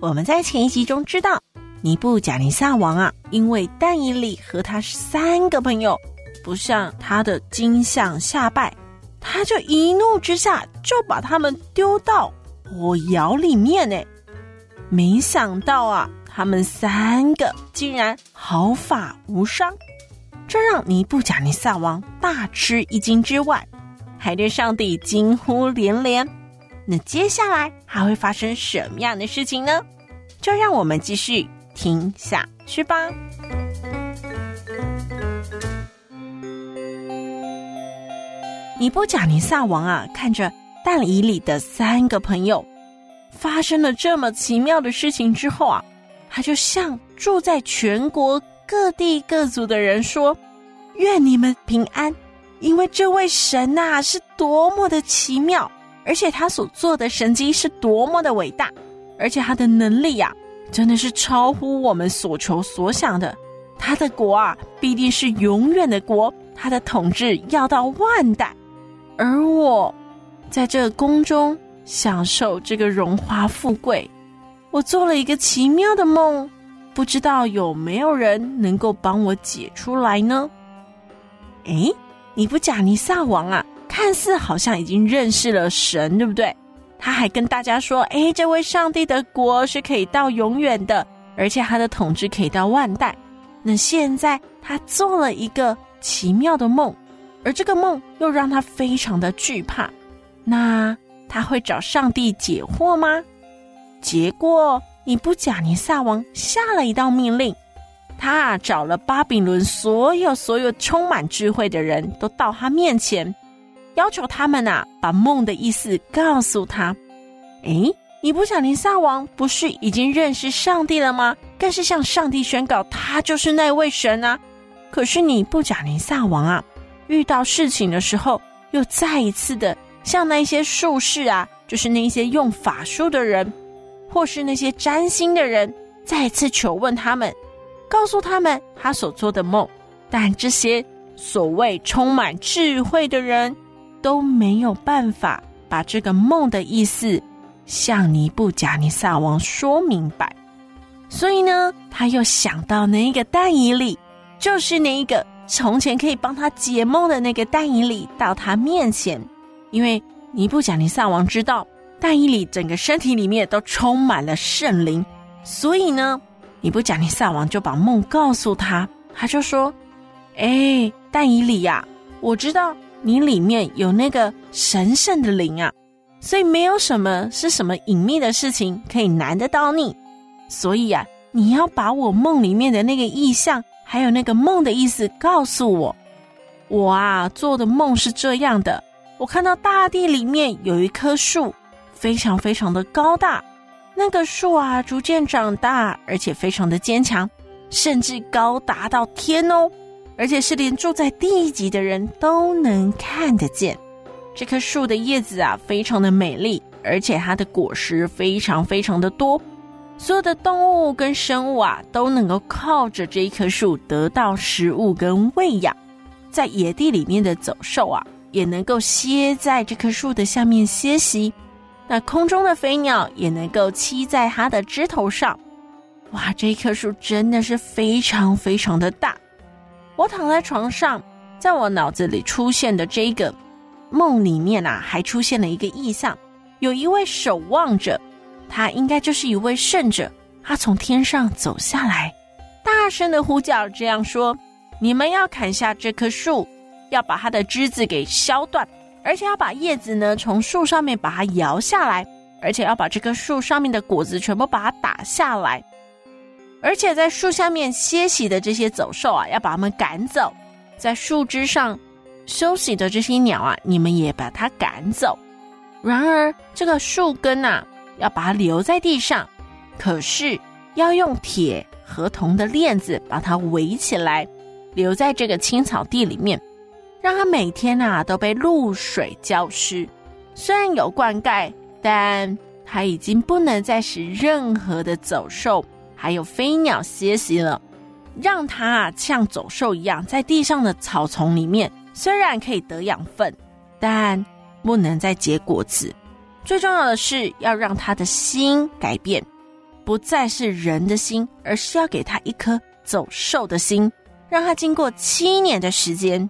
我们在前一集中知道，尼布甲尼撒王啊，因为但以理和他三个朋友不向他的金像下拜，他就一怒之下就把他们丢到火窑里面。呢，没想到啊，他们三个竟然毫发无伤，这让尼布甲尼撒王大吃一惊之外，还对上帝惊呼连连。那接下来还会发生什么样的事情呢？就让我们继续听下去吧。尼布甲尼撒王啊，看着但以里的三个朋友发生了这么奇妙的事情之后啊，他就向住在全国各地各族的人说：“愿你们平安，因为这位神呐、是多么的奇妙。”而且他所做的神迹是多么的伟大，而且他的能力呀、真的是超乎我们所求所想的。他的国啊，必定是永远的国，他的统治要到万代。而我，在这个宫中享受这个荣华富贵，我做了一个奇妙的梦，不知道有没有人能够帮我解出来呢？诶，尼布甲尼撒王啊！看似好像已经认识了神，对不对？他还跟大家说：“哎，这位上帝的国是可以到永远的，而且他的统治可以到万代。”那现在他做了一个奇妙的梦，而这个梦又让他非常的惧怕。那他会找上帝解惑吗？结果尼布贾尼撒王下了一道命令，他找了巴比伦所有所有充满智慧的人都到他面前。要求他们呐，把梦的意思告诉他。诶，尼布甲尼撒王不是已经认识上帝了吗？更是向上帝宣告，他就是那位神啊。可是尼布贾尼撒王啊，遇到事情的时候，又再一次的向那些术士啊，就是那些用法术的人，或是那些占星的人，再次求问他们，告诉他们他所做的梦。但这些所谓充满智慧的人，都没有办法把这个梦的意思向尼布甲尼撒王说明白，所以呢，他又想到那一个但以理，就是那一个从前可以帮他解梦的那个但以理，到他面前，因为尼布甲尼撒王知道但以理整个身体里面都充满了圣灵，所以呢，尼布甲尼撒王就把梦告诉他，他就说：“哎，但以理呀，我知道。”你里面有那个神圣的灵啊，所以没有什么是什么隐秘的事情可以难得到你。所以啊，你要把我梦里面的那个意象，还有那个梦的意思告诉我。我啊做的梦是这样的：我看到大地里面有一棵树，非常非常的高大。那个树啊逐渐长大，而且非常的坚强，甚至高达到天哦。而且是连住在地级的人都能看得见，这棵树的叶子啊，非常的美丽，而且它的果实非常非常的多，所有的动物跟生物啊，都能够靠着这一棵树得到食物跟喂养，在野地里面的走兽啊，也能够歇在这棵树的下面歇息，那空中的飞鸟也能够栖在它的枝头上，哇，这一棵树真的是非常非常的大。我躺在床上，在我脑子里出现的这个梦里面啊，还出现了一个意象，有一位守望者，他应该就是一位圣者，他从天上走下来，大声的呼叫，这样说：“你们要砍下这棵树，要把它的枝子给削断，而且要把叶子呢从树上面把它摇下来，而且要把这棵树上面的果子全部把它打下来。”而且在树下面歇息的这些走兽啊，要把它们赶走；在树枝上休息的这些鸟啊，你们也把它赶走。然而，这个树根啊，要把它留在地上，可是要用铁和铜的链子把它围起来，留在这个青草地里面，让它每天啊都被露水浇湿。虽然有灌溉，但它已经不能再使任何的走兽还有飞鸟歇息了。让它啊像走兽一样，在地上的草丛里面，虽然可以得养分，但不能再结果子。最重要的是要让他的心改变，不再是人的心，而是要给他一颗走兽的心，让他经过七年的时间。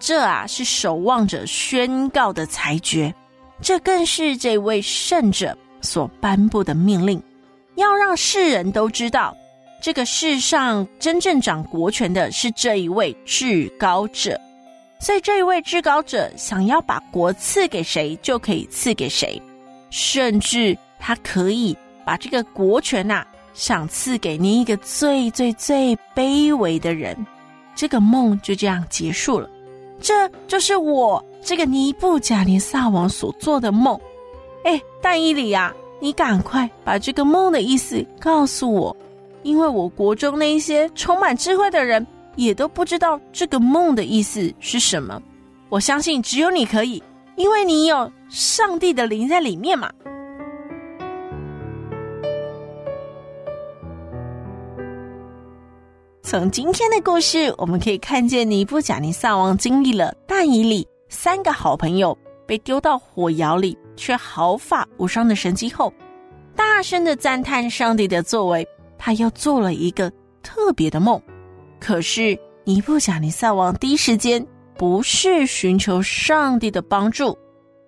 这啊是守望者宣告的裁决，这更是这位圣者所颁布的命令，要让世人都知道，这个世上真正掌国权的是这一位至高者。所以这一位至高者想要把国赐给谁，就可以赐给谁，甚至他可以把这个国权呐、啊，赏赐给你一个最最最卑微的人。这个梦就这样结束了。这就是我这个尼布甲尼撒王所做的梦。哎，但伊里呀，你赶快把这个梦的意思告诉我，因为我国中那些充满智慧的人。也都不知道这个梦的意思是什么。我相信只有你可以，因为你有上帝的灵在里面嘛。从今天的故事，我们可以看见尼布甲尼撒王经历了大以理三个好朋友被丢到火窑里却毫发无伤的神迹后，大声的赞叹上帝的作为。他又做了一个特别的梦。可是尼布甲尼撒王第一时间不是寻求上帝的帮助，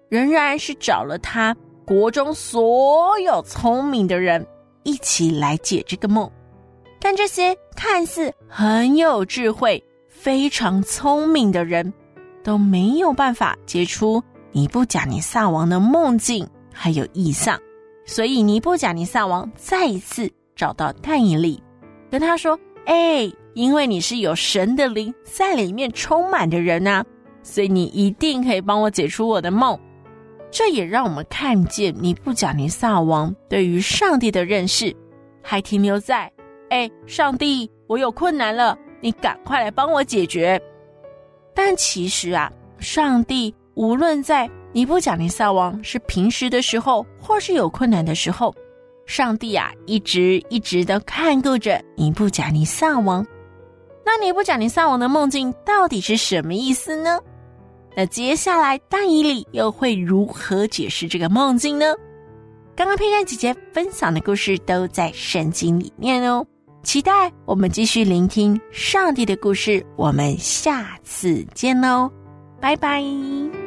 仍然是找了他国中所有聪明的人一起来解这个梦。但这些看似很有智慧、非常聪明的人都没有办法解出尼布甲尼撒王的梦境还有异象，所以尼布甲尼撒王再一次找到但以理，跟他说：“哎。”因为你是有神的灵在里面充满的人呐，所以你一定可以帮我解除我的梦。这也让我们看见尼布甲尼撒王对于上帝的认识，还停留在：哎，上帝，我有困难了，你赶快来帮我解决。但其实啊，上帝无论在尼布甲尼撒王是平时的时候，或是有困难的时候，上帝啊，一直一直的看顾着尼布甲尼撒王。那尼布甲尼撒王的梦境到底是什么意思呢？那接下来大以里又会如何解释这个梦境呢？刚刚佩珊姐姐分享的故事都在圣经里面哦，期待我们继续聆听上帝的故事。我们下次见喽，拜拜。